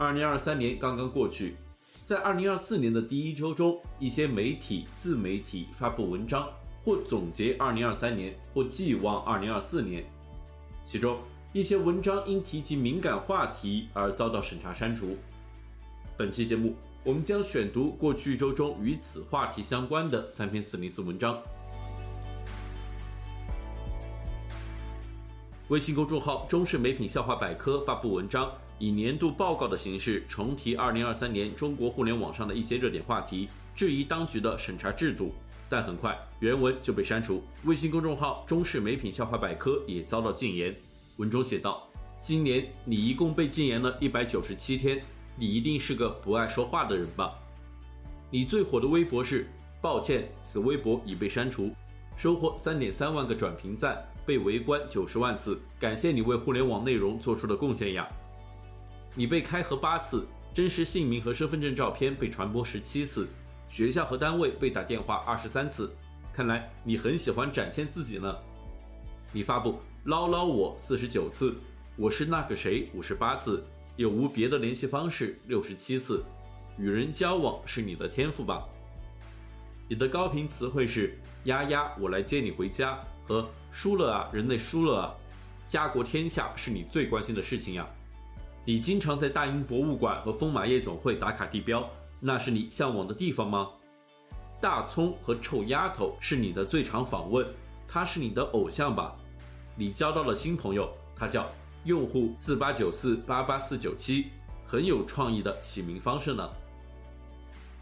二零二三年刚刚过去，在二零二四年的第一周中，一些媒体、自媒体发布文章，或总结二零二三年，或寄望二零二四年。其中一些文章因提及敏感话题而遭到审查删除。本期节目，我们将选读过去一周中与此话题相关的三篇四零四文章。微信公众号“中视美品笑话百科”发布文章。以年度报告的形式重提2023年中国互联网上的一些热点话题，质疑当局的审查制度，但很快原文就被删除。微信公众号“中视美品笑话百科”也遭到禁言。文中写道：“今年你一共被禁言了一百九十七天，你一定是个不爱说话的人吧？你最火的微博是‘抱歉，此微博已被删除’，收获三点三万个转评赞，被围观九十万次，感谢你为互联网内容做出的贡献呀！”你被开合八次，真实姓名和身份证照片被传播十七次，学校和单位被打电话二十三次，看来你很喜欢展现自己呢。你发布捞捞我四十九次，我是那个谁五十八次，有无别的联系方式六十七次，与人交往是你的天赋吧？你的高频词汇是丫丫，我来接你回家和输了啊，人类输了啊，家国天下是你最关心的事情呀。你经常在大英博物馆和疯马夜总会打卡地标，那是你向往的地方吗？大葱和臭丫头是你的最常访问，他是你的偶像吧？你交到了新朋友，他叫用户四八九四八八四九七，很有创意的起名方式呢。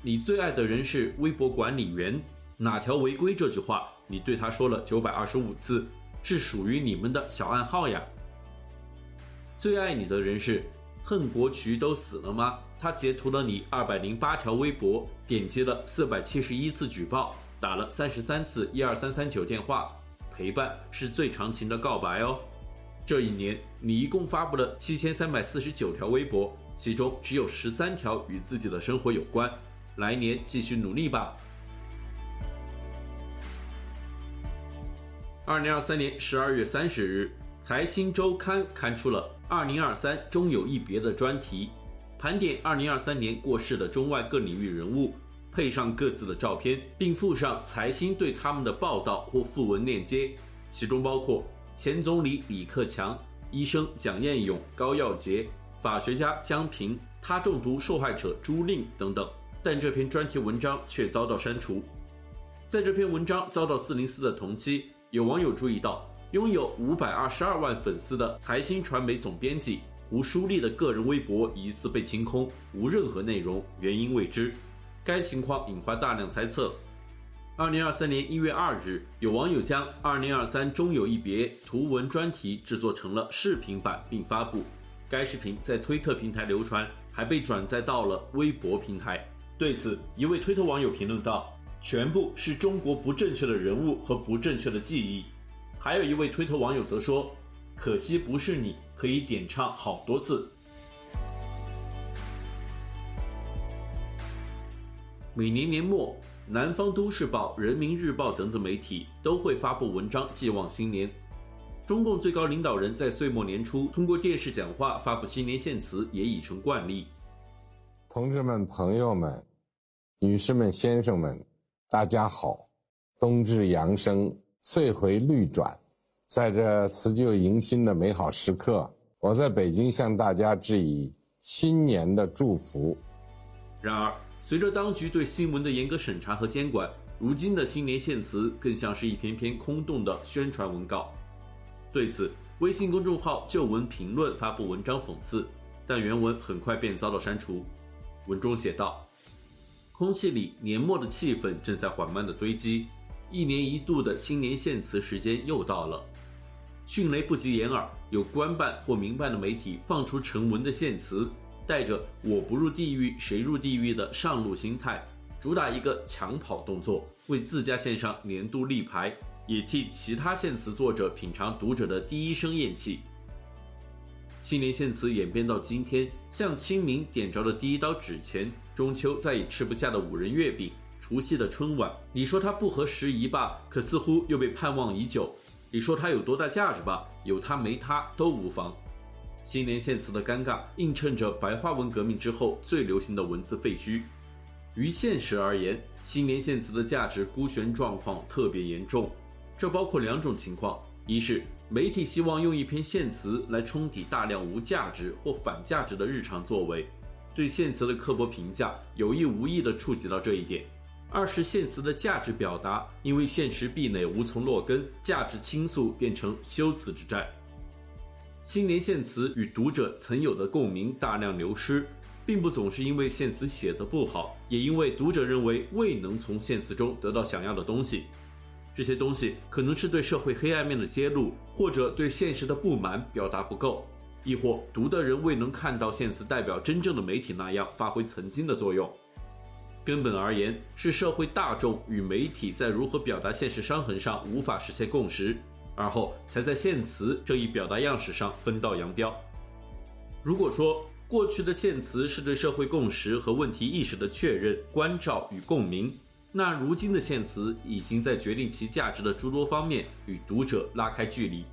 你最爱的人是微博管理员，哪条违规这句话你对他说了九百二十五次，是属于你们的小暗号呀。最爱你的人是恨国渠都死了吗？他截图了你二百零八条微博，点击了四百七十一次举报，打了三十三次一二三三九电话，陪伴是最长情的告白哦。这一年你一共发布了七千三百四十九条微博，其中只有十三条与自己的生活有关。来年继续努力吧。二零二三年十二月三十日。财新周刊刊出了“二零二三终有一别”的专题，盘点二零二三年过世的中外各领域人物，配上各自的照片，并附上财新对他们的报道或附文链接，其中包括前总理李克强、医生蒋彦勇、高耀洁、法学家江平、他中毒受害者朱令等等。但这篇专题文章却遭到删除。在这篇文章遭到四零四的同期，有网友注意到。拥有五百二十二万粉丝的财新传媒总编辑胡舒立的个人微博疑似被清空，无任何内容，原因未知。该情况引发大量猜测。二零二三年一月二日，有网友将“二零二三终有一别”图文专题制作成了视频版并发布。该视频在推特平台流传，还被转载到了微博平台。对此，一位推特网友评论道：“全部是中国不正确的人物和不正确的记忆。”还有一位推特网友则说：“可惜不是你，可以点唱好多次。”每年年末，南方都市报、人民日报等等媒体都会发布文章寄望新年。中共最高领导人在岁末年初通过电视讲话发布新年献词也已成惯例。同志们、朋友们、女士们、先生们，大家好，冬至阳生。岁回绿转，在这辞旧迎新的美好时刻，我在北京向大家致以新年的祝福。然而，随着当局对新闻的严格审查和监管，如今的新年献词更像是一篇篇空洞的宣传文稿。对此，微信公众号“旧闻评论”发布文章讽刺，但原文很快便遭到删除。文中写道：“空气里年末的气氛正在缓慢地堆积。”一年一度的新年献词时间又到了，迅雷不及掩耳，有官办或民办的媒体放出成文的献词，带着“我不入地狱，谁入地狱”的上路心态，主打一个抢跑动作，为自家献上年度立牌，也替其他献词作者品尝读者的第一声艳气。新年献词演变到今天，向清明点着的第一刀纸钱，中秋再也吃不下的五仁月饼，除夕的春晚，你说它不合时宜吧？可似乎又被盼望已久。你说它有多大价值吧？有它没它都无妨。新年献词的尴尬，映衬着白话文革命之后最流行的文字废墟。于现实而言，新年献词的价值孤悬状况特别严重。这包括两种情况：一是媒体希望用一篇献词来冲抵大量无价值或反价值的日常作为，对献词的刻薄评价有意无意地触及到这一点。二是献词的价值表达，因为现实壁垒无从落根，价值倾诉变成修辞之战。新年献词与读者曾有的共鸣大量流失，并不总是因为献词写得不好，也因为读者认为未能从献词中得到想要的东西。这些东西可能是对社会黑暗面的揭露，或者对现实的不满表达不够，亦或读的人未能看到现词代表真正的媒体那样发挥曾经的作用。根本而言，是社会大众与媒体在如何表达现实伤痕上无法实现共识，而后才在现词这一表达样式上分道扬镳。如果说过去的现词是对社会共识和问题意识的确认、关照与共鸣，那如今的献词已经在决定其价值的诸多方面与读者拉开距离。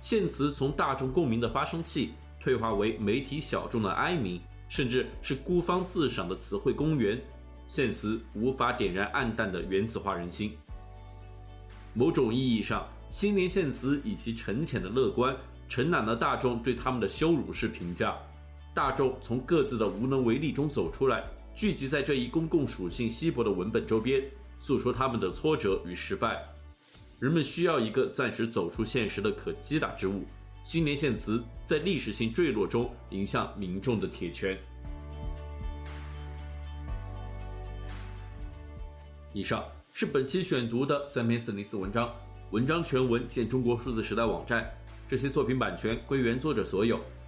献词从大众共鸣的发声器退化为媒体小众的哀鸣，甚至是孤芳自赏的词汇公园。献词无法点燃暗淡的原子化人心。某种意义上，新年献词以其沉潜的乐观，承揽了大众对他们的羞辱式评价。大众从各自的无能为力中走出来，聚集在这一公共属性稀薄的文本周边，诉说他们的挫折与失败。人们需要一个暂时走出现实的可击打之物。新年献词在历史性坠落中迎向民众的铁拳。以上是本期选读的三篇四零四文章，文章全文见中国数字时代网站。这些作品版权归原作者所有，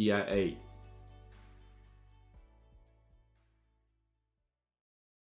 EIA